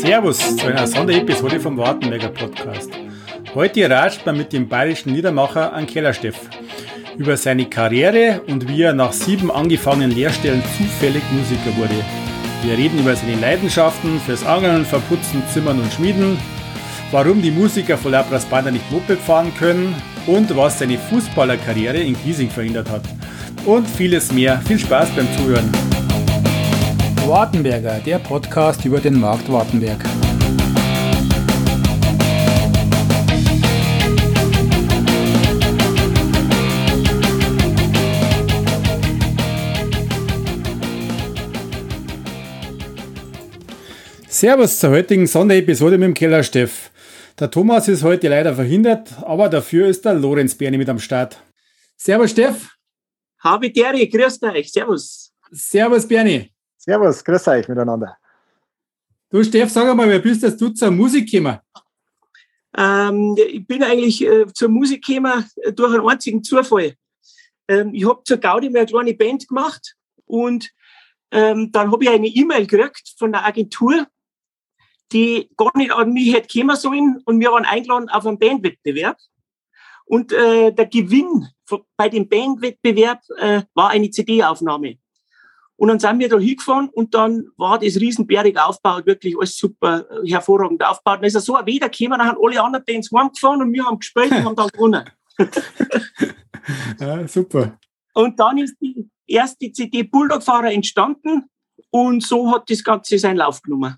Servus zu einer Sonderepisode vom Wartenberger Podcast. Heute ratscht man mit dem bayerischen Liedermacher an Kellersteff über seine Karriere und wie er nach sieben angefangenen Lehrstellen zufällig Musiker wurde. Wir reden über seine Leidenschaften fürs Angeln, Verputzen, Zimmern und Schmieden, warum die Musiker von Labras Banda nicht Moped fahren können und was seine Fußballerkarriere in Giesing verhindert hat. Und vieles mehr. Viel Spaß beim Zuhören. Wartenberger, der Podcast über den Markt Wartenberg. Servus zur heutigen Sonderepisode mit dem Kellersteff. Der Thomas ist heute leider verhindert, aber dafür ist der Lorenz Berni mit am Start. Servus Steff. Habe Deri, grüß euch, servus. Servus Berni. Servus, grüß euch miteinander. Du Steff, sag mal, wer bist du zur Musik gekommen? Ähm, ich bin eigentlich äh, zur Musik gekommen äh, durch einen einzigen Zufall. Ähm, ich habe zur Gaudi mal eine kleine Band gemacht und ähm, dann habe ich eine E-Mail gekriegt von der Agentur, die gar nicht an mich hätte kommen sollen und wir waren eingeladen auf einen Bandwettbewerb. Und äh, der Gewinn bei dem Bandwettbewerb äh, war eine CD-Aufnahme. Und dann sind wir da hingefahren und dann war das riesenberg aufgebaut, wirklich alles super äh, hervorragend aufgebaut. Und dann ist er so ein Weder gekommen, dann haben alle anderen Bands heimgefahren und wir haben gespielt und haben dann gewonnen. ja, super. Und dann ist die erste CD Bulldog-Fahrer entstanden und so hat das Ganze seinen Lauf genommen.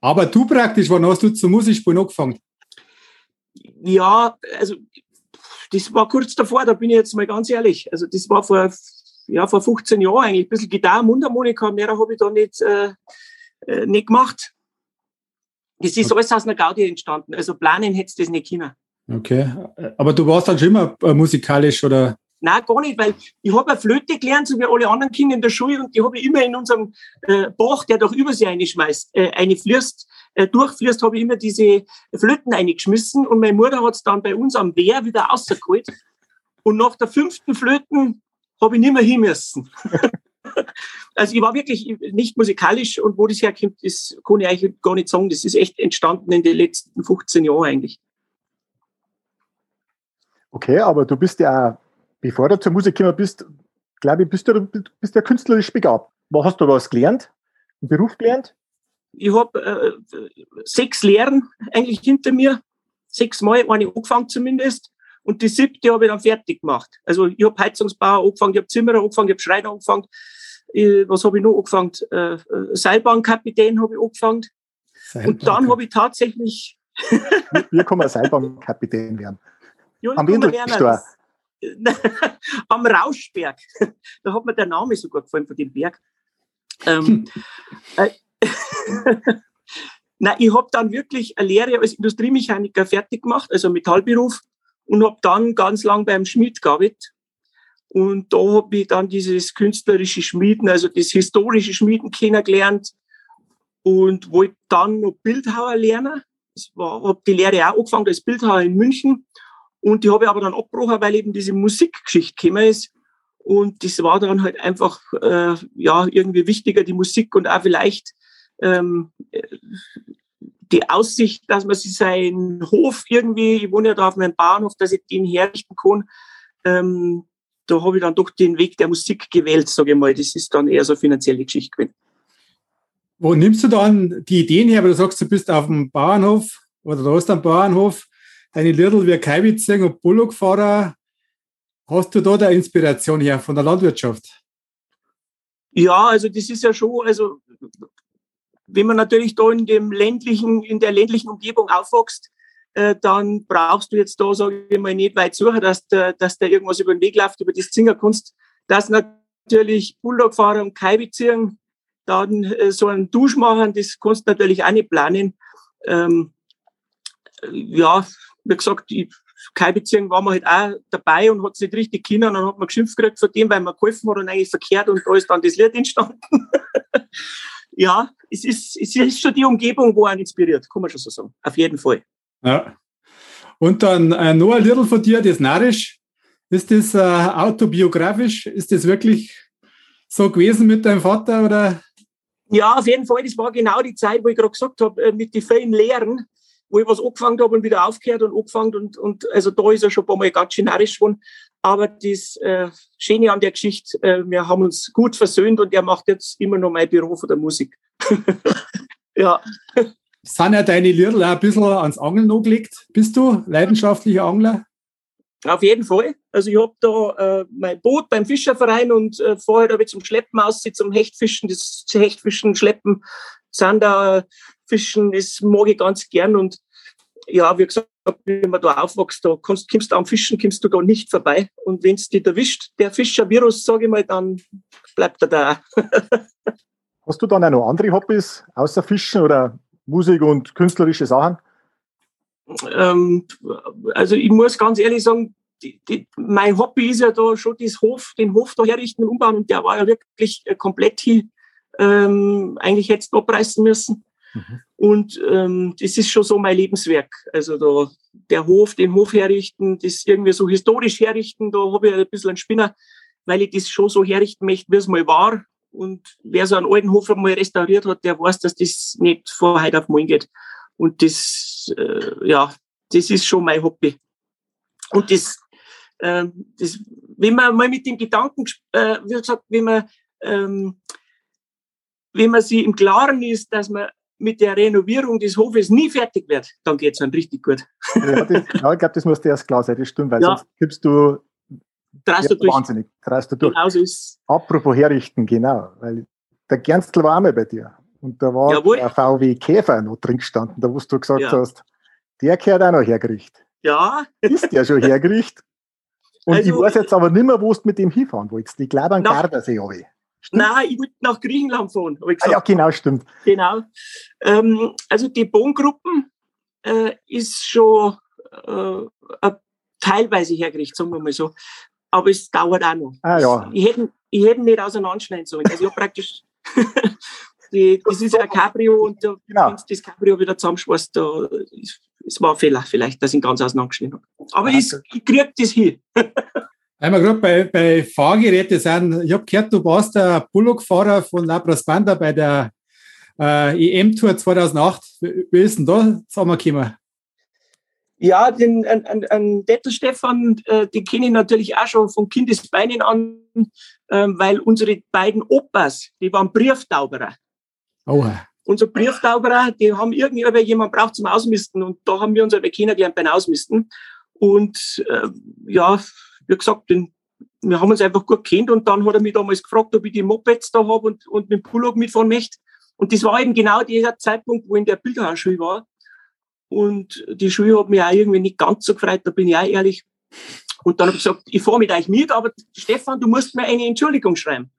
Aber du praktisch, wann hast du zur Musikspielen angefangen? Ja, also das war kurz davor, da bin ich jetzt mal ganz ehrlich. Also das war vor, ja, vor 15 Jahren eigentlich. Ein bisschen Gitarre, Mundharmonika, mehr habe ich da nicht, äh, äh, nicht gemacht. Das ist okay. alles aus einer Gaudi entstanden. Also planen hätte das nicht können. Okay. Aber du warst dann schon immer äh, musikalisch oder? Nein, gar nicht, weil ich habe eine Flöte gelernt, so wie alle anderen Kinder in der Schule, und die habe ich immer in unserem äh, Bach, der doch über sie einschmeißt, äh, eine flirst, äh, durchflirst, habe ich immer diese Flöten eingeschmissen und meine Mutter hat es dann bei uns am Wehr wieder rausgeholt. Und nach der fünften Flöten habe ich nicht mehr hin müssen. also ich war wirklich nicht musikalisch und wo das herkommt, das kann ich eigentlich gar nicht sagen. Das ist echt entstanden in den letzten 15 Jahren eigentlich. Okay, aber du bist ja bevor du zur Musik gekommen bist, glaube ich, bist du bist ja künstlerisch begabt. Hast du was gelernt? Einen Beruf gelernt? Ich habe äh, sechs Lehren eigentlich hinter mir. Sechs Mal, eine angefangen zumindest. Und die siebte habe ich dann fertig gemacht. Also ich habe Heizungsbauer angefangen, ich habe Zimmerer angefangen, ich habe Schreiner angefangen. Ich, was habe ich noch angefangen? Äh, äh Seilbahnkapitän habe ich angefangen. Seilbahn und dann habe ich tatsächlich... Wir können Seilbahnkapitän werden. Ja, Am Windelsteuer. am Rauschberg. Da hat mir der Name so gut gefallen von dem Berg. Ähm, äh, Nein, ich habe dann wirklich eine Lehre als Industriemechaniker fertig gemacht, also Metallberuf, und habe dann ganz lang beim Schmied gearbeitet. Und da habe ich dann dieses künstlerische Schmieden, also das historische Schmieden kennengelernt und wollte dann noch Bildhauer lernen. Ich habe die Lehre auch angefangen als Bildhauer in München und die habe ich aber dann abgebrochen, weil eben diese Musikgeschichte gekommen ist. Und das war dann halt einfach äh, ja irgendwie wichtiger, die Musik und auch vielleicht ähm, die Aussicht, dass man sich seinen Hof irgendwie, ich wohne ja da auf meinem Bahnhof, dass ich den herrichten kann. Ähm, da habe ich dann doch den Weg der Musik gewählt, sage ich mal. Das ist dann eher so eine finanzielle Geschichte gewesen. Wo nimmst du dann die Ideen her, weil du sagst, du bist auf dem Bahnhof oder du hast einen Bahnhof eine Lidl wie Kaiwitzing und Bullockfahrer. Hast du da der Inspiration her von der Landwirtschaft? Ja, also das ist ja schon, also wenn man natürlich da in dem ländlichen, in der ländlichen Umgebung aufwächst, äh, dann brauchst du jetzt da, sage ich mal, nicht weit suchen, dass da, dass da irgendwas über den Weg läuft, über das Zingerkunst, dass natürlich Bulldogfahrer und Kaiwitzing dann äh, so einen Dusch machen, das kannst du natürlich auch nicht planen. Ähm, ja, wie gesagt, die Kai-Beziehung war man halt auch dabei und hat es nicht richtig können. Und dann hat man geschimpft gekriegt von dem, weil man geholfen hat und eigentlich verkehrt und da ist dann das Lied entstanden. ja, es ist, es ist schon die Umgebung, wo einen inspiriert, kann man schon so sagen. Auf jeden Fall. Ja. Und dann äh, noch ein Little von dir, das Narisch. Ist das äh, autobiografisch? Ist das wirklich so gewesen mit deinem Vater oder Ja, auf jeden Fall. Das war genau die Zeit, wo ich gerade gesagt habe, äh, mit den vielen Lehren, wo ich was angefangen habe und wieder aufgehört und angefangen und, und also da ist er schon ein paar Mal ganz schön narrisch geworden. Aber das äh, Schöne an der Geschichte, äh, wir haben uns gut versöhnt und er macht jetzt immer noch mein Büro von der Musik. ja. Sind ja deine Lieder auch ein bisschen ans Angeln angelegt? Bist du leidenschaftlicher Angler? Auf jeden Fall. Also ich habe da äh, mein Boot beim Fischerverein und äh, vorher habe ich zum Schleppen aussieht, zum Hechtfischen, das Hechtfischen, Schleppen, Sander, Fischen, das mag ich ganz gern. Und ja, wie gesagt, wenn man da aufwächst, da kannst, kommst du am Fischen, kommst du da nicht vorbei. Und wenn es dich erwischt, der Fischervirus, sage ich mal, dann bleibt er da. Hast du dann auch noch andere Hobbys außer Fischen oder Musik und künstlerische Sachen? Ähm, also ich muss ganz ehrlich sagen, die, die, mein Hobby ist ja da schon das Hof, den Hof da herrichten und umbauen und der war ja wirklich äh, komplett hier. Ähm, eigentlich hätte es abreißen müssen. Mhm. Und ähm, das ist schon so mein Lebenswerk. Also da, der Hof, den Hof herrichten, das irgendwie so historisch herrichten, da habe ich ein bisschen einen Spinner, weil ich das schon so herrichten möchte, wie es mal war. Und wer so einen alten Hof einmal restauriert hat, der weiß, dass das nicht von heute auf morgen geht. Und das, äh, ja, das ist schon mein Hobby. Und das, äh, das wenn man mal mit dem Gedanken, äh, wie gesagt, wenn man, ähm, wenn man sich im Klaren ist, dass man mit der Renovierung des Hofes nie fertig wird, dann geht es dann richtig gut. Ja, das, ja ich glaube, das muss dir erst klar sein, das stimmt, weil ja. sonst gibst du Dreist du durch. Wahnsinnig, dreist du durch. Genau so ist Apropos herrichten, genau, weil der Gernstl war auch mal bei dir. Und da war Jawohl. der VW Käfer noch drin gestanden, da wo du gesagt ja. hast, der gehört auch noch hergerichtet. Ja. Ist der schon hergerichtet? Und also, ich weiß jetzt aber nicht mehr, wo du mit dem hinfahren wolltest. Ich glaube an Gardasee habe ich. Nein, ich wollte nach Griechenland fahren. Ah, ja, genau, stimmt. Genau. Ähm, also die Bohngruppen äh, ist schon äh, teilweise hergerichtet, sagen wir mal so. Aber es dauert auch noch. Ah, ja. Ich hätte, ich hätte nicht auseinanderschneiden sollen. Also ich habe praktisch, die, das ist ja ein Cabrio und da, genau. wenn du das Cabrio wieder zusammenschweißt, da, es war ein Fehler vielleicht, dass ich ihn ganz auseinandergeschnitten habe. Aber ah, ich, ich kriege das hin. Wir gerade bei, bei Fahrgeräten sind, ich habe gehört, du warst der Bullock-Fahrer von Labras Banda bei der äh, EM-Tour 2008. Wie ist denn da zusammengekommen? Ja, den an, an, an Dettel Stefan, äh, den kenne ich natürlich auch schon von Kindesbeinen an, äh, weil unsere beiden Opas, die waren Brieftauberer. Oh. Unser Brieftauberer, die haben irgendwie jemand braucht zum Ausmisten und da haben wir uns aber kennengelernt beim Ausmisten. Und äh, ja, wie gesagt, den, wir haben uns einfach gut kennt und dann hat er mich damals gefragt, ob ich die Mopeds da habe und, und mit dem Pullover mitfahren möchte. Und das war eben genau dieser Zeitpunkt, wo in der Bildhauerschule war. Und die Schule hat mich auch irgendwie nicht ganz so gefreut, da bin ich auch ehrlich. Und dann habe ich gesagt, ich fahre mit euch mit, aber Stefan, du musst mir eine Entschuldigung schreiben.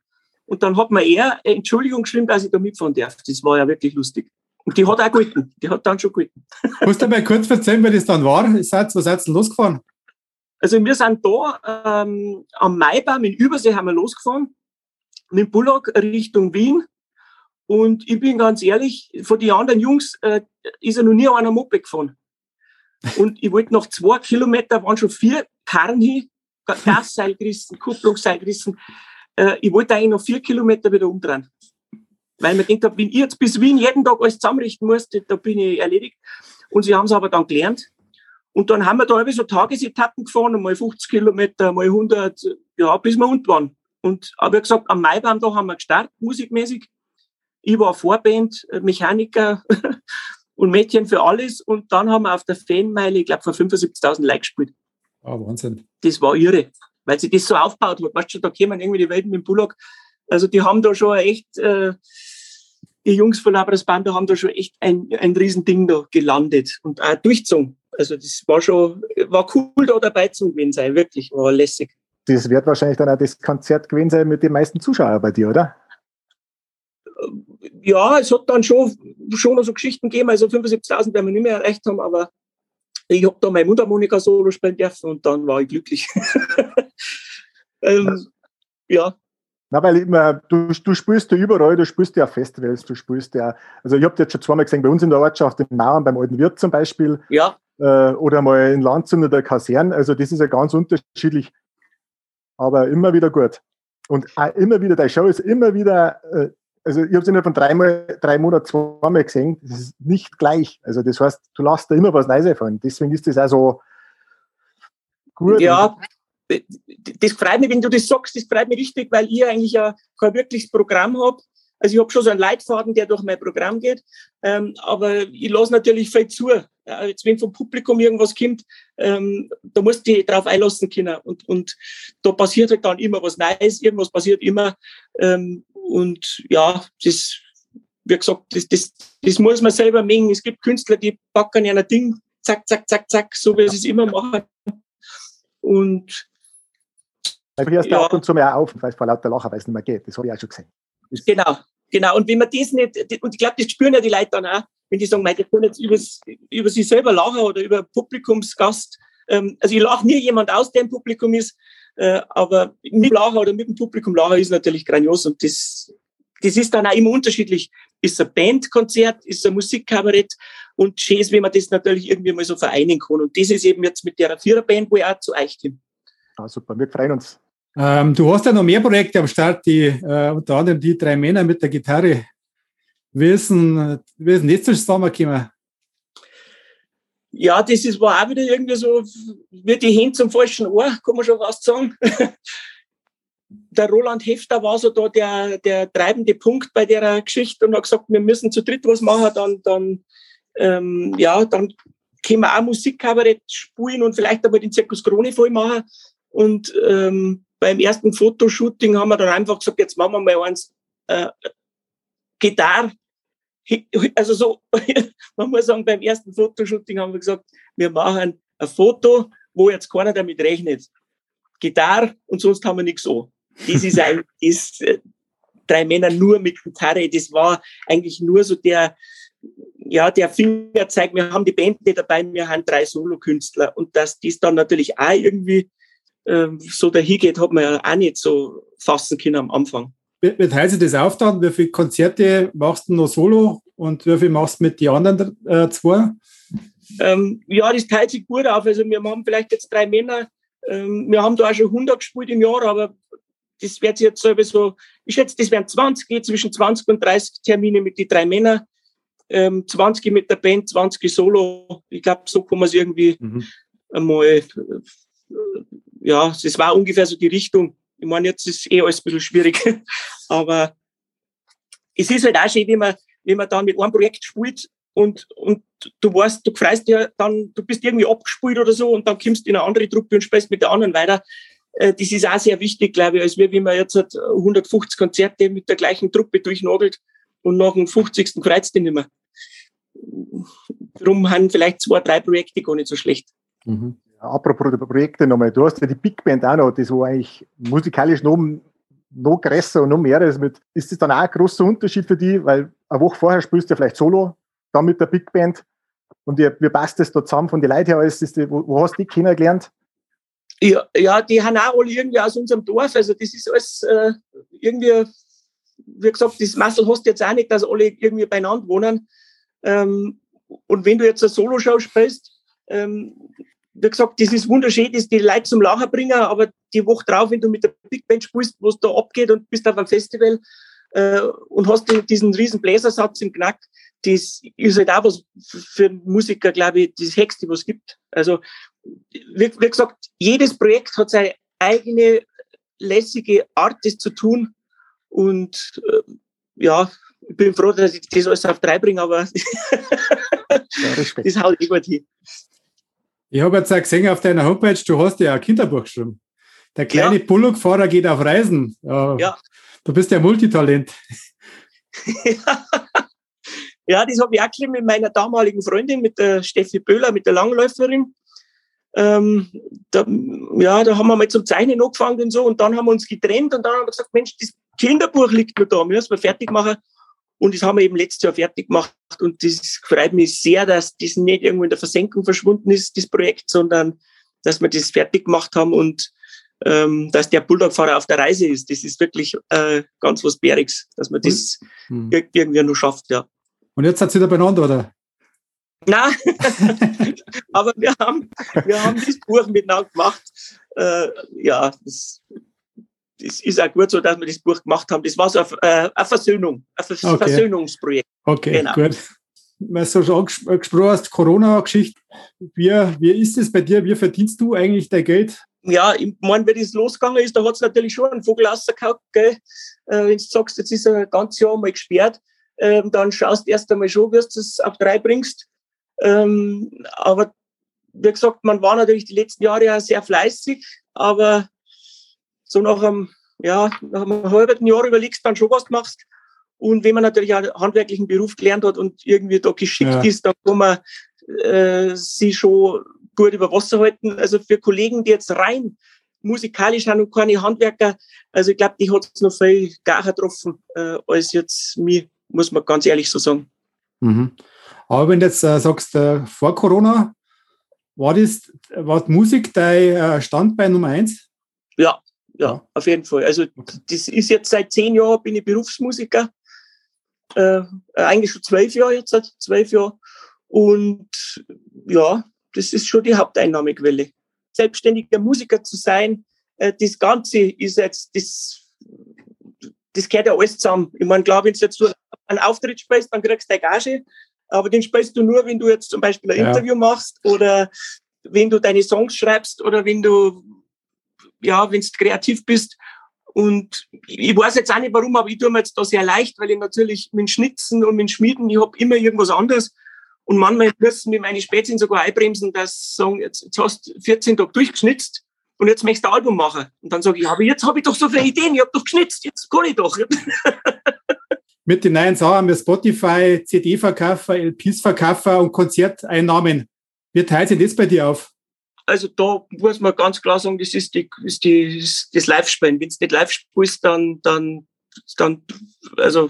Und dann hat mir er eine Entschuldigung geschrieben, dass ich da mitfahren darf. Das war ja wirklich lustig. Und die hat auch gehalten. Die hat dann schon gehalten. Musst du mal kurz erzählen, wer das dann war? Was seid ihr losgefahren? Also wir sind da ähm, am Maibaum in Übersee haben wir losgefahren mit dem Bullock Richtung Wien. Und ich bin ganz ehrlich, von den anderen Jungs äh, ist er noch nie an einem Moped gefahren. Und ich wollte nach zwei Kilometern, waren schon vier Karren hin, Gasseil gerissen, Kupplungsseil gerissen. Äh, ich wollte eigentlich noch vier Kilometer wieder umdrehen. Weil mir gedacht habe, wenn ich jetzt bis Wien jeden Tag alles zusammenrichten muss, da bin ich erledigt. Und sie haben es aber dann gelernt. Und dann haben wir da so Tagesetappen gefahren, mal 50 Kilometer, mal 100, ja, bis wir unten waren. Und aber gesagt, am Maibaum da haben wir gestartet, musikmäßig. Ich war Vorband, äh, Mechaniker und Mädchen für alles. Und dann haben wir auf der Fanmeile, ich glaube, vor 75.000 Like gespielt. Ah, oh, Wahnsinn. Das war irre, weil sie das so aufgebaut hat. Weißt du, da kämen irgendwie die Welten mit dem Bullock. Also die haben da schon echt, äh, die Jungs von Labras Banda haben da schon echt ein, ein Riesending da gelandet und auch durchzogen. Also das war schon, war cool da dabei zu gewesen sein, wirklich, war lässig. Das wird wahrscheinlich dann auch das Konzert gewesen sein mit den meisten Zuschauern bei dir, oder? Ja, es hat dann schon, schon noch so Geschichten gegeben, also 75.000 werden wir nicht mehr erreicht haben, aber ich habe da mein Mundharmonika-Solo spielen dürfen und dann war ich glücklich. ähm, ja. Na, weil immer, du, du spielst ja überall, du spielst ja Festivals, du spielst ja, also ich habe jetzt schon zweimal gesehen, bei uns in der Ortschaft, in Mauern, beim Alten Wirt zum Beispiel. Ja oder mal in Landshut oder Kasern. Also das ist ja ganz unterschiedlich, aber immer wieder gut. Und auch immer wieder, deine Show ist immer wieder äh, also ich habe sie nur von dreimal, drei Monaten zweimal gesehen. Das ist nicht gleich. Also das heißt, du lässt da immer was Neues einfallen. Deswegen ist das auch so gut. Ja, das freut mich, wenn du das sagst, das freut mich richtig, weil ich eigentlich ja kein wirkliches Programm habe. Also ich habe schon so einen Leitfaden, der durch mein Programm geht, ähm, aber ich lasse natürlich viel zu. Ja, jetzt wenn vom Publikum irgendwas kommt, ähm, da musst du dich drauf einlassen können. Und, und da passiert halt dann immer was Neues, irgendwas passiert immer. Ähm, und ja, das, wie gesagt, das, das, das muss man selber mengen. Es gibt Künstler, die packen ja ein Ding, zack, zack, zack, zack, so wie sie es immer machen. Und weil du hörst ja. ab und zu mehr auf, weil es vor lauter Lachen, weil es nicht mehr geht. Das habe ich auch schon gesehen. Genau, genau. Und wenn man das nicht, und ich glaube, das spüren ja die Leute dann auch, wenn die sagen, ich kann jetzt über, über sich selber lachen oder über Publikumsgast. Ähm, also ich lache nie jemand aus, der im Publikum ist, äh, aber mit dem Lachen oder mit dem Publikum lachen ist natürlich grandios und das, das ist dann auch immer unterschiedlich. Ist ein Bandkonzert, ist ein Musikkabarett und schön ist, wenn man das natürlich irgendwie mal so vereinen kann. Und das ist eben jetzt mit der Viererband, wo ich auch zu euch bin. Ah, super, wir freuen uns. Ähm, du hast ja noch mehr Projekte am Start, die äh, unter anderem die drei Männer mit der Gitarre. Wie ist denn, wie ist jetzt zusammengekommen? Ja, das ist, war auch wieder irgendwie so, wie die Hände zum falschen Ohr, kann man schon fast sagen. der Roland Hefter war so da der, der treibende Punkt bei der Geschichte und hat gesagt, wir müssen zu dritt was machen, dann, dann, ähm, ja, dann können wir auch Musikkabarett spielen und vielleicht einmal den Zirkus Krone voll machen. Und ähm, beim ersten Fotoshooting haben wir dann einfach gesagt, jetzt machen wir mal eins äh, Gitarre. Also so, man muss sagen, beim ersten Fotoshooting haben wir gesagt, wir machen ein Foto, wo jetzt keiner damit rechnet. Gitarre und sonst haben wir nichts so. Das ist eigentlich das, äh, drei Männer nur mit Gitarre. Das war eigentlich nur so der, ja, der Fingerzeig. Wir haben die Band nicht dabei, wir haben drei Solokünstler. Und dass das dann natürlich auch irgendwie ähm, so dahin geht, hat man ja auch nicht so fassen können am Anfang. Wie, teilt sich das auf dann? Wie viele Konzerte machst du noch solo und wie viel machst du mit den anderen äh, zwei? Ähm, ja, das teilt sich gut auf. Also wir haben vielleicht jetzt drei Männer. Ähm, wir haben da auch schon 100 gespielt im Jahr, aber das wird jetzt sowieso, ich schätze, das werden 20, zwischen 20 und 30 Termine mit den drei Männern. Ähm, 20 mit der Band, 20 solo. Ich glaube, so kann man es irgendwie mhm. einmal äh, ja, das war ungefähr so die Richtung. Ich meine, jetzt ist eh alles ein bisschen schwierig. Aber es ist halt auch schön, wenn man, wenn man dann mit einem Projekt spielt und, und du weißt, du freust ja dann, du bist irgendwie abgespielt oder so und dann kommst du in eine andere Truppe und spielst mit der anderen weiter. Äh, das ist auch sehr wichtig, glaube ich, als wie wenn man jetzt 150 Konzerte mit der gleichen Truppe durchnagelt und nach dem 50. freut es nicht mehr. Darum haben vielleicht zwei, drei Projekte gar nicht so schlecht. Mhm apropos Projekte nochmal, du hast ja die Big Band auch noch, die so eigentlich musikalisch noch, noch größer und noch mehr ist. Mit, ist das dann auch ein großer Unterschied für dich? Weil eine Woche vorher spielst du ja vielleicht solo, dann mit der Big Band. Und wie, wie passt das da zusammen von den Leuten her? Alles, die, wo, wo, hast du die kennengelernt? Ja, ja, die haben auch alle irgendwie aus unserem Dorf. Also das ist alles äh, irgendwie, wie gesagt, das Massel hast du jetzt auch nicht, dass alle irgendwie beieinander wohnen. Ähm, und wenn du jetzt eine Solo-Show spielst, ähm, wie gesagt, das ist wunderschön, das die Leute zum Lachen bringen, aber die Woche drauf, wenn du mit der Big Band spielst, wo es da abgeht und bist auf einem Festival äh, und hast diesen riesen Bläsersatz im Knack, das ist halt auch was für Musiker, glaube ich, das Höchste, was es gibt. Also, wie, wie gesagt, jedes Projekt hat seine eigene lässige Art, das zu tun und äh, ja, ich bin froh, dass ich das alles auf drei bringe, aber ja, das haut eh gut hin. Ich habe jetzt auch gesehen auf deiner Homepage, du hast ja ein Kinderbuch geschrieben. Der kleine ja. Bullock-Fahrer geht auf Reisen. Ja. Du bist ja Multitalent. ja, das habe ich auch geschrieben mit meiner damaligen Freundin, mit der Steffi Böhler, mit der Langläuferin. Ähm, da, ja, da haben wir mal zum Zeichnen angefangen und so und dann haben wir uns getrennt und dann haben wir gesagt, Mensch, das Kinderbuch liegt nur da, müssen wir fertig machen. Und das haben wir eben letztes Jahr fertig gemacht. Und das freut mich sehr, dass das nicht irgendwo in der Versenkung verschwunden ist, das Projekt, sondern dass wir das fertig gemacht haben und ähm, dass der Bulldog-Fahrer auf der Reise ist. Das ist wirklich äh, ganz was Bäriges, dass man das mhm. irgendwie nur schafft, ja. Und jetzt hat sie da beieinander, oder? Nein, aber wir haben, wir haben das Buch miteinander gemacht. Äh, ja, das das ist auch gut so, dass wir das Buch gemacht haben. Das war so eine, eine Versöhnung, ein Vers okay. Versöhnungsprojekt. Okay, genau. gut. Weil du schon angesprochen hast, Corona-Geschichte. Wie, wie ist es bei dir? Wie verdienst du eigentlich dein Geld? Ja, ich meine, wenn das losgegangen ist, da hat es natürlich schon einen Vogel rausgehauen, gell? Äh, wenn du sagst, jetzt ist er ein ganzes Jahr mal gesperrt, ähm, dann schaust du erst einmal schon, wie du es auf drei bringst. Ähm, aber wie gesagt, man war natürlich die letzten Jahre ja sehr fleißig, aber so nach einem, ja, nach einem halben Jahr überlegst du dann schon, was du machst. Und wenn man natürlich einen handwerklichen Beruf gelernt hat und irgendwie da geschickt ja. ist, dann kann man äh, sie schon gut über Wasser halten. Also für Kollegen, die jetzt rein musikalisch haben und keine Handwerker, also ich glaube, die hat es noch viel gar getroffen äh, als jetzt mir, muss man ganz ehrlich so sagen. Mhm. Aber wenn du jetzt äh, sagst, äh, vor Corona, war das war Musik dein äh, Standbein Nummer eins? Ja, ja, auf jeden Fall. Also das ist jetzt seit zehn Jahren bin ich Berufsmusiker. Äh, eigentlich schon zwölf Jahre jetzt, seit zwölf Jahren. Und ja, das ist schon die Haupteinnahmequelle. Selbstständiger Musiker zu sein, äh, das Ganze ist jetzt, das, das gehört ja alles zusammen. Ich meine, klar, wenn du jetzt so einen Auftritt spielst, dann kriegst du eine Gage, aber den spielst du nur, wenn du jetzt zum Beispiel ein ja. Interview machst oder wenn du deine Songs schreibst oder wenn du, ja, wenn du kreativ bist. Und ich weiß jetzt auch nicht warum, aber ich tue mir jetzt da sehr leicht, weil ich natürlich mit Schnitzen und mit Schmieden, ich habe immer irgendwas anderes. Und manchmal müssen mir meine Spätzchen sogar einbremsen, dass sagen, jetzt, jetzt hast du 14 Tage durchgeschnitzt und jetzt möchtest du ein Album machen. Und dann sage ich, aber jetzt habe ich doch so viele Ideen, ich habe doch geschnitzt, jetzt kann ich doch. Mit den neuen Sachen haben wir Spotify, CD-Verkäufer, LPs-Verkäufer und Konzerteinnahmen. Wie teilt sich das bei dir auf? Also da muss man ganz klar sagen, das ist, die, ist die, das Live-Spielen. Wenn du nicht live spielst, dann, dann, dann, also,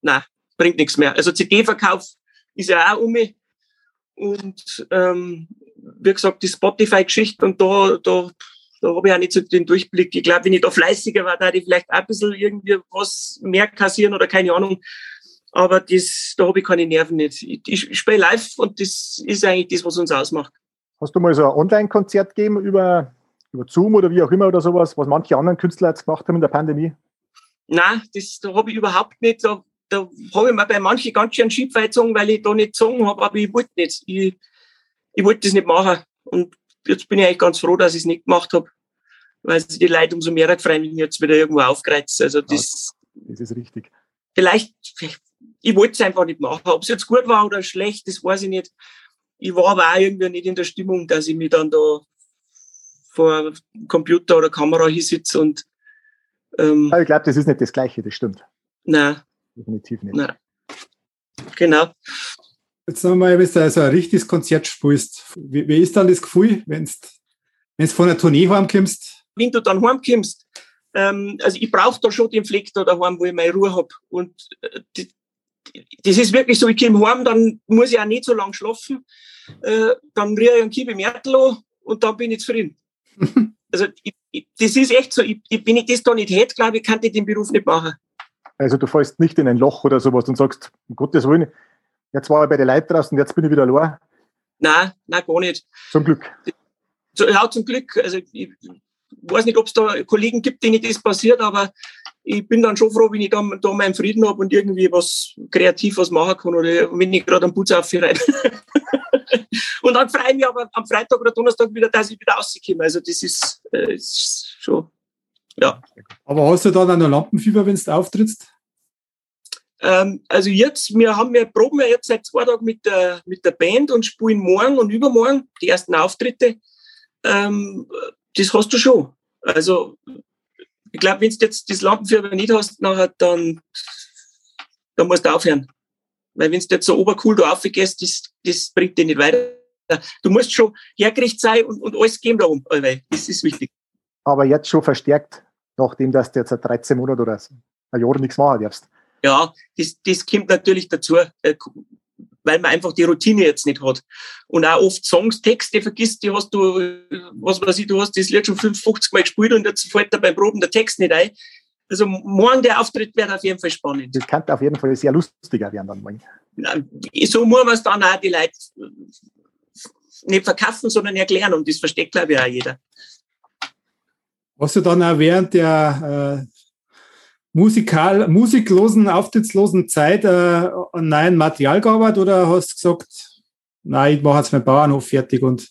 nein, bringt nichts mehr. Also CD-Verkauf ist ja auch um mich. Und ähm, wie gesagt, die Spotify-Geschichte und da, da da habe ich auch nicht so den Durchblick. Ich glaube, wenn ich da fleißiger war, da hätte ich vielleicht auch ein bisschen irgendwie was mehr kassieren oder keine Ahnung. Aber das, da habe ich keine Nerven nicht. Ich, ich spiele live und das ist eigentlich das, was uns ausmacht. Hast du mal so ein Online-Konzert gegeben über, über Zoom oder wie auch immer oder sowas, was manche anderen Künstler jetzt gemacht haben in der Pandemie? Nein, das da habe ich überhaupt nicht. Da, da habe ich mir bei manchen ganz schön Schiebfeitzungen, weil ich da nicht gesungen habe, aber ich wollte nicht. Ich, ich wollte das nicht machen. Und jetzt bin ich eigentlich ganz froh, dass ich es nicht gemacht habe, weil sich die Leute umso mehr gefreut, wenn ich jetzt wieder irgendwo aufkreize. Also das, das ist richtig. Vielleicht, ich wollte es einfach nicht machen. Ob es jetzt gut war oder schlecht, das weiß ich nicht. Ich war aber auch irgendwie nicht in der Stimmung, dass ich mich dann da vor Computer oder Kamera hier sitze und ähm, ich glaube, das ist nicht das Gleiche, das stimmt. Nein. Definitiv nicht. Nein. Genau. Jetzt nochmal, wenn du also ein richtiges Konzert spielst, wie, wie ist dann das Gefühl, wenn du von einer Tournee heimkommst? Wenn du dann heimkommst, ähm, also ich brauche da schon den Fleck da daheim, wo ich meine Ruhe habe. Und äh, die, das ist wirklich so, ich komme heim, dann muss ich auch nicht so lange schlafen. Äh, dann rühre ich einen Kiebe Märtel an und dann bin ich zufrieden. also ich, ich, das ist echt so, ich, wenn ich das da nicht hätte, glaube ich, kann ich den Beruf nicht machen. Also du fällst nicht in ein Loch oder sowas und sagst, um Gottes Willen, Jetzt war ich bei den Leuten draußen, jetzt bin ich wieder allein. Nein, nein, gar nicht. Zum Glück. Ja, zum Glück. Also ich weiß nicht, ob es da Kollegen gibt, denen das passiert, aber ich bin dann schon froh, wenn ich da, da meinen Frieden habe und irgendwie was kreativ was machen kann oder wenn ich gerade am Putz aufreite. und dann freue ich mich aber am Freitag oder Donnerstag wieder, dass ich wieder rauskomme. Also das ist, äh, ist schon, ja. Aber hast du dann noch Lampenfieber, wenn du auftrittst? Ähm, also jetzt, wir haben wir proben ja jetzt seit zwei Tagen mit der, mit der Band und spielen morgen und übermorgen die ersten Auftritte. Ähm, das hast du schon. Also ich glaube, wenn du jetzt das Lampenfieber nicht hast, nachher, dann, dann musst du aufhören. Weil wenn du jetzt so obercool da aufgehst, das, das bringt dich nicht weiter. Du musst schon hergerichtet sein und, und alles geben da um. Das ist wichtig. Aber jetzt schon verstärkt, nachdem dass du jetzt 13 Monate oder ein Jahr nichts machen darfst. Ja, das, das kommt natürlich dazu, äh, weil man einfach die Routine jetzt nicht hat. Und auch oft Songs, Texte vergisst, die hast du, was weiß ich, du hast das Lied schon 55 Mal gespielt und jetzt fällt da beim Proben der Text nicht ein. Also morgen der Auftritt wird auf jeden Fall spannend. Das könnte auf jeden Fall sehr lustiger werden dann morgen. So muss man es dann auch die Leute nicht verkaufen, sondern erklären und das versteht, glaube ich, auch jeder. Hast du dann auch während der äh, musikal, musiklosen, auftrittslosen Zeit äh, an neuen Material gearbeitet oder hast du gesagt, nein, ich mache jetzt meinen Bauernhof fertig und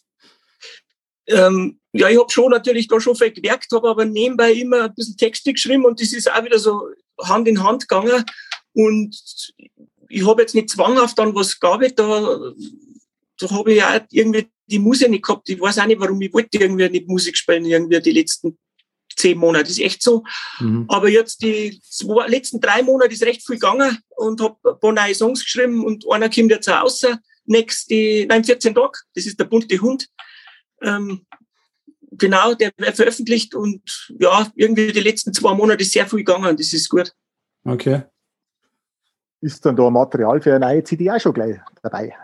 ähm, ja, ich habe schon natürlich da schon viel gewerkt, habe aber nebenbei immer ein bisschen Texte geschrieben und das ist auch wieder so Hand in Hand gegangen. Und ich habe jetzt nicht zwanghaft dann was gab, da, da habe ich auch irgendwie die Musik nicht gehabt. Ich weiß auch nicht, warum ich wollte irgendwie nicht Musik spielen, irgendwie die letzten zehn Monate. Das ist echt so. Mhm. Aber jetzt die zwei, letzten drei Monate ist recht viel gegangen und habe ein paar neue Songs geschrieben und einer kommt jetzt auch raus. Nächste, nein, 14 Tage. Das ist der bunte Hund. Ähm, genau, der wird veröffentlicht und ja, irgendwie die letzten zwei Monate ist sehr viel gegangen. Das ist gut. Okay. Ist dann da Material für eine neue CD auch schon gleich dabei?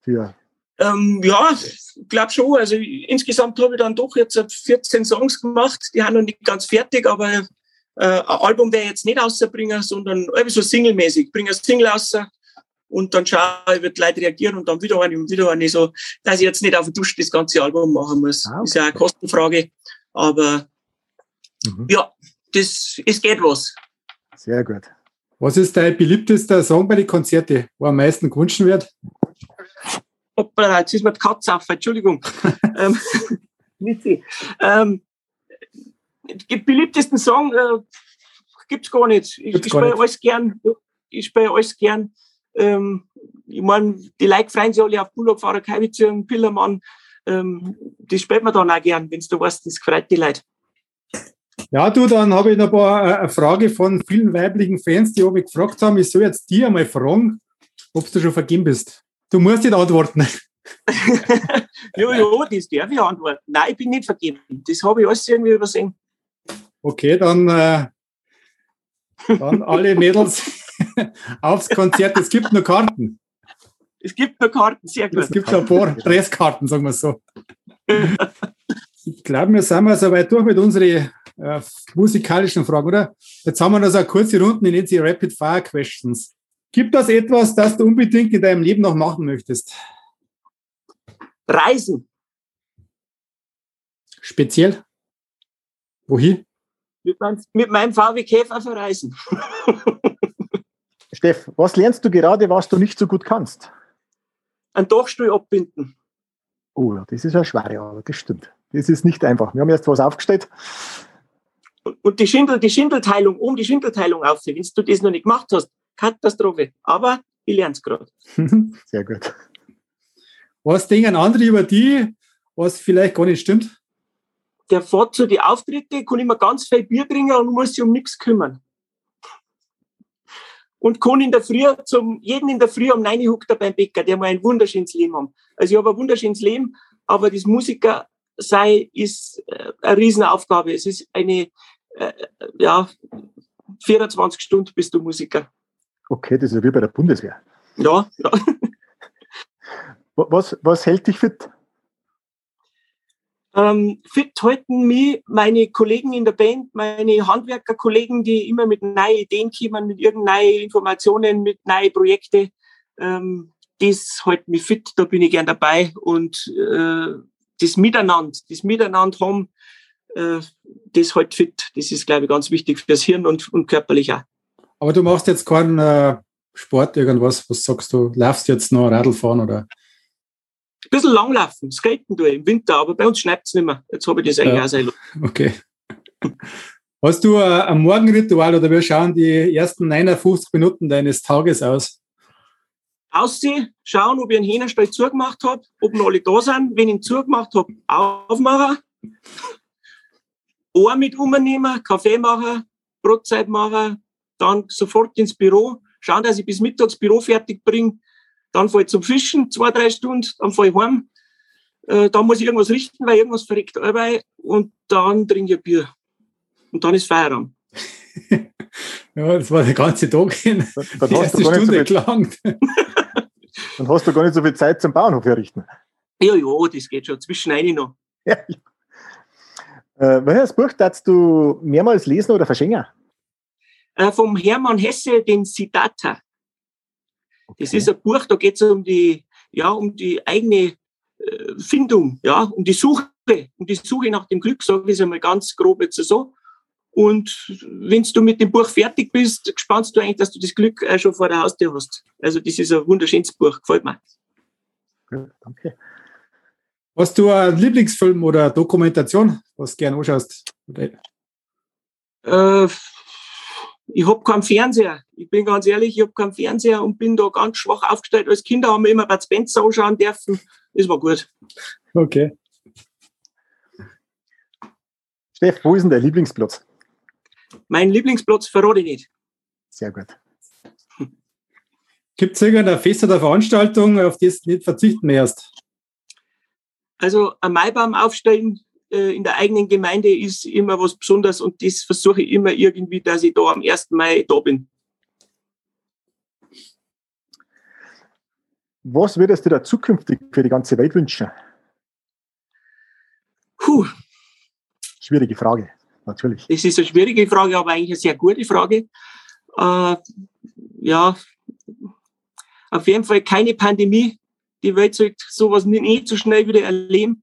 Für ähm, ja, ich glaube schon. Also insgesamt habe ich dann doch jetzt 14 Songs gemacht. Die haben noch nicht ganz fertig, aber äh, ein Album werde ich jetzt nicht rausbringen, sondern so singlemäßig. Ich bringe ein Single raus und dann schaue ich, wie die Leute reagieren und dann wieder eine und wieder eine, so, dass ich jetzt nicht auf den Dusch das ganze Album machen muss. Ah, okay. Ist ja eine Kostenfrage. Aber mhm. ja, das, es geht was. Sehr gut. Was ist dein beliebtester Song bei den Konzerten, wo am meisten gewünscht wird? Hoppala, jetzt ist mir die Katze auf, Entschuldigung. ähm, ähm, den beliebtesten Song äh, gibt es gar nicht. Ich, ich spiele alles gern. Ich spiele alles gern. Ähm, ich meine, die Leute freuen sich alle auf Bullockfahrer, Kaiwitzirn, Pillermann. Ähm, das spielt man dann auch gern, wenn du weißt, das freut die Leute. Ja, du, dann habe ich noch ein paar, äh, eine Frage von vielen weiblichen Fans, die mich gefragt haben. Ich soll jetzt dir einmal fragen, ob du schon vergeben bist. Du musst nicht antworten. jo, jo, das darf ich antworten. Nein, ich bin nicht vergeben. Das habe ich alles irgendwie übersehen. Okay, dann, äh, dann alle Mädels aufs Konzert. Es gibt nur Karten. Es gibt nur Karten, sehr gut. Es gibt ein paar Presskarten, sagen wir so. ich glaube, wir sind mal so weit durch mit unseren äh, musikalischen Fragen, oder? Jetzt haben wir noch so eine kurze Runde, nenne sie Rapid Fire Questions. Gibt es etwas, das du unbedingt in deinem Leben noch machen möchtest? Reisen. Speziell? Wohin? Mit, mein, mit meinem VW Käfer verreisen. Steff, was lernst du gerade, was du nicht so gut kannst? Ein Dachstuhl abbinden. Oh, das ist ja schwer, aber das stimmt. Das ist nicht einfach. Wir haben jetzt was aufgestellt. Und die, Schindel, die Schindelteilung, um die Schindelteilung aufzunehmen, wenn du das noch nicht gemacht hast, Katastrophe. Aber ich lerne es gerade. Sehr gut. Was denken andere über die, was vielleicht gar nicht stimmt? Der fährt zu den Auftritte, kann immer ganz viel Bier bringen und muss sich um nichts kümmern und kann in der Früh zum, jeden in der Früh um 9 Uhr huckt er beim Bäcker, der mal ein wunderschönes Leben haben. Also ich habe ein wunderschönes Leben, aber das Musiker sei ist äh, eine Riesenaufgabe. Es ist eine, äh, ja, 24 Stunden bist du Musiker. Okay, das ist ja wie bei der Bundeswehr. Ja, ja. Was, was hält dich fit? Ähm, fit halten mich meine Kollegen in der Band, meine Handwerkerkollegen, die immer mit neuen Ideen kommen, mit irgendeinen Informationen, mit neuen Projekten. Ähm, das hält mich fit, da bin ich gern dabei. Und äh, das Miteinander, das Miteinander haben, äh, das hält fit. Das ist, glaube ich, ganz wichtig fürs Hirn und, und körperlich auch. Aber du machst jetzt keinen äh, Sport, irgendwas, was sagst du, laufst jetzt noch Radl fahren oder? ein bisschen langlaufen, skaten du im Winter, aber bei uns schneit es nicht mehr. Jetzt habe ich das eigentlich ja. auch sehr Okay. Hast du ein Morgenritual oder wir schauen die ersten 59 Minuten deines Tages aus? Aussehen, schauen, ob ich einen Hähnerstall zugemacht habe, ob noch alle da sind. Wenn ich ihn zugemacht habe, aufmachen. Ohr mit umnehmen, Kaffee machen, Brotzeit machen, dann sofort ins Büro, schauen, dass ich bis mittags Büro fertig bringe, dann fahre ich zum Fischen, zwei, drei Stunden, dann fahre ich heim. Äh, dann muss ich irgendwas richten, weil irgendwas verreckt dabei und dann trinke ich Bier. Und dann ist Feierabend. ja, das war der ganze Tag hin. Dann, dann die erste Stunde so viel, gelangt. dann hast du gar nicht so viel Zeit zum Bauernhof errichten. Ja, ja, das geht schon. Zwischen eine noch. Ja, ja. Äh, welches Buch darfst du mehrmals lesen oder verschenken? Äh, vom Hermann Hesse, den Siddhartha. Das ist ein Buch, da geht es um die, ja, um die eigene äh, Findung, ja, um die Suche Und die Suche nach dem Glück, sage ich einmal ganz grob jetzt so. Und wenn du mit dem Buch fertig bist, spannst du eigentlich, dass du das Glück auch schon vor der Haustür hast. Also das ist ein wunderschönes Buch, gefällt mir. Ja, danke. Hast du einen Lieblingsfilm oder Dokumentation, was du gerne anschaust? Äh, ich habe keinen Fernseher. Ich bin ganz ehrlich, ich habe keinen Fernseher und bin da ganz schwach aufgestellt. Als Kinder haben wir immer Bud Spencer anschauen dürfen. Das war gut. Okay. Steff, wo ist denn dein Lieblingsplatz? Mein Lieblingsplatz verrate ich nicht. Sehr gut. Gibt es irgendeine Fest oder Veranstaltung, auf die du nicht verzichten möchtest? Also ein Maibaum aufstellen in der eigenen Gemeinde ist immer was Besonderes und das versuche ich immer irgendwie, dass ich da am 1. Mai da bin. Was würdest du da zukünftig für die ganze Welt wünschen? Puh, Schwierige Frage, natürlich. das ist eine schwierige Frage, aber eigentlich eine sehr gute Frage. Äh, ja, auf jeden Fall keine Pandemie. Die Welt sollte sowas nicht, nicht so schnell wieder erleben.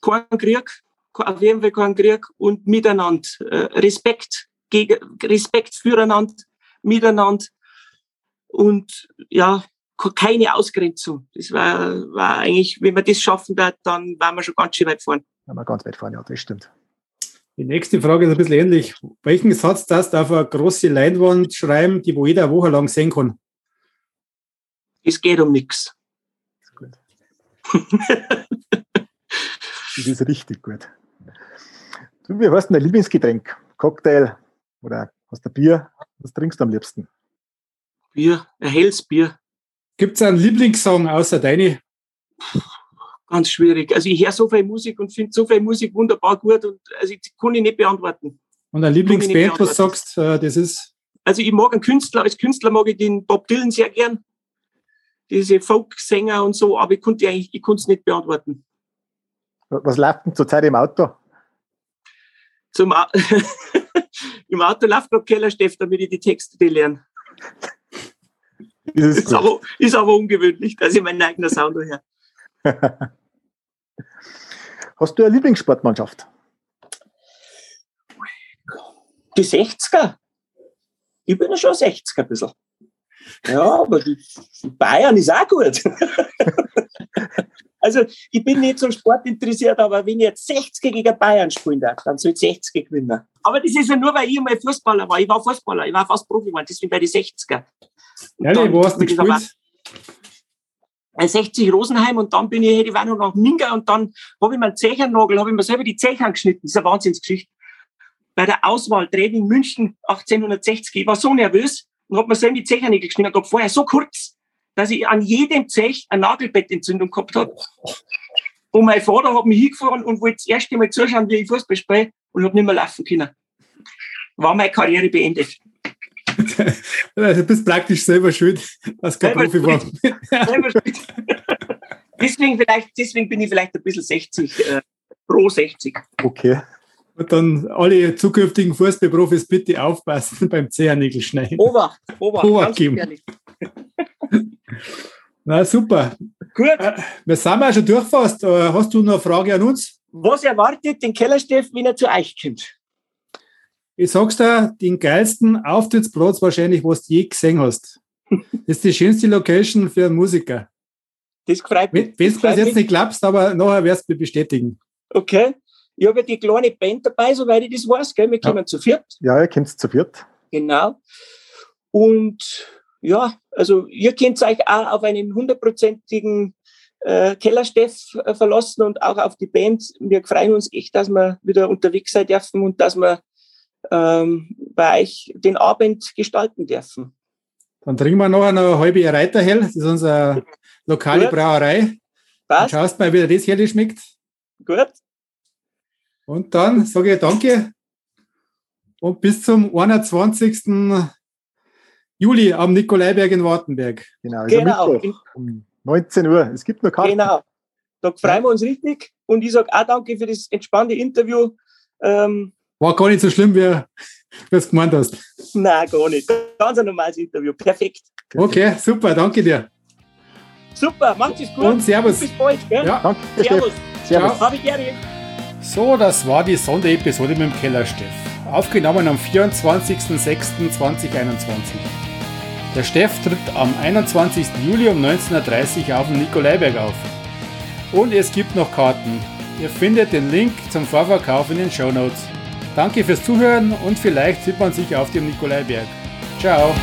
Kein Krieg, auf jeden Fall kein Krieg und miteinander. Äh, Respekt, gegen, Respekt füreinander, miteinander und ja, ke- keine Ausgrenzung. Das war, war eigentlich, wenn wir das schaffen, wird, dann waren wir schon ganz schön weit vorne. Wenn wir ganz weit vorne, ja, das stimmt. Die nächste Frage ist ein bisschen ähnlich. Welchen Satz darfst du auf eine große Leinwand schreiben, die wo jeder eine Woche lang sehen kann? Es geht um nichts. Das ist richtig gut. Du, wie heißt denn dein Lieblingsgetränk? Cocktail oder hast du Bier? Was trinkst du am liebsten? Bier, ein helles Bier. Gibt es einen Lieblingssong außer deine? Ganz schwierig. Also ich höre so viel Musik und finde so viel Musik wunderbar gut und also ich kann ich nicht beantworten. Und eine Lieblingsband, was du sagst, äh, das ist Also ich mag einen Künstler, als Künstler mag ich den Bob Dylan sehr gern. Diese Folksänger und so, aber ich konnte eigentlich, ich konnte es nicht beantworten. Was läuft denn zurzeit im Auto? Zum Au Im Auto läuft noch Kellersteff, damit ich die Texte die lerne. Ist Ist aber, ist aber ungewöhnlich, dass ich meinen eigenen Sound höre. Hast du eine Lieblingssportmannschaft? Die 60er. Ich bin ja schon 60er ein bisschen. Ja, aber die Bayern ist auch gut. also, ich bin nicht so Sport interessiert, aber wenn ich jetzt 60 gegen Bayern spielen darf, dann soll ich 60 gewinnen. Aber das ist ja nur, weil ich einmal Fußballer war. Ich war Fußballer, ich war fast Profi geworden, deswegen bei die 60er. Und dann wo hast du gespielt? bei 60 Rosenheim und dann bin ich, hätte ich war noch nach Minga und dann habe ich meinen Zechernagel, habe ich mir selber die Zechern geschnitten. Das ist eine Wahnsinnsgeschichte. Bei der Auswahl Training München 1860, ich war so nervös und habe mir selber die Zechernägel geschnitten und habe vorher so kurz, dass ich an jedem Zech eine Nagelbettentzündung gehabt habe. Und mein Vater hat mich hingefahren und wollte das erste Mal zuschauen, wie ich Fußball spiele und habe nicht mehr laufen können. War meine Karriere beendet. Also, Du bist praktisch selber schuld, dass du kein Selber Profi war. Selber schuld. deswegen, vielleicht, deswegen bin ich vielleicht ein bisschen 60, äh, pro 60. Okay. Und dann alle zukünftigen Fußballprofis bitte aufpassen beim Zehennägel schneiden. Obacht, Obacht, Obacht ganz. Na super. Gut, Wir sind auch schon durch fast. Äh, Hast du noch eine Frage an uns? was erwartet den Kellersteff, wenn er zu euch kommt? Ich sag's dir, den geilsten Auftrittsplatz wahrscheinlich, was du je gesehen hast. Das ist die schönste Location für einen Musiker. Das freut mich. Wenn du das jetzt nicht glaubst, aber nachher wirst du mir bestätigen. Okay. Ich habe ja die kleine Band dabei, soweit ich das weiß. Gell? Wir Ja. kommen zu viert. Ja, ihr kennt zu viert. Genau. Und ja, also ihr könnt euch auch auf einen hundertprozentigen äh, Kellersteff äh, verlassen und auch auf die Band. Wir freuen uns echt, dass wir wieder unterwegs sein dürfen und dass wir ähm, bei euch den Abend gestalten dürfen. Dann trinken wir noch eine halbe Reiterhell. Das ist unsere lokale Gut. Brauerei. Dann Passt? schaust mal, wie das herrlich schmeckt. Gut? Und dann sage ich Danke und bis zum 21. Juli am Nikolaiberg in Wartenberg. Genau. Also Genau. Mittwoch um 19 Uhr. Es gibt noch Karten. Genau. Da freuen wir uns richtig. Und ich sage auch danke für das entspannte Interview. Ähm, War gar nicht so schlimm, wie du es gemeint hast. nein, gar nicht. Ganz ein normales Interview. Perfekt. Okay, super, danke dir. Super, macht es gut. Und Servus. Bis bald. Gell? Ja, Danke. Servus. Servus. Habe ich gerne. So, das war die Sonderepisode mit dem Kellersteff. Aufgenommen am 24.06.2021. Der Steff tritt am 21. Juli um 19.30 Uhr auf dem Nikolaiberg auf. Und es gibt noch Karten. Ihr findet den Link zum Vorverkauf in den Show Notes. Danke fürs Zuhören und vielleicht sieht man sich auf dem Nikolaiberg. Ciao!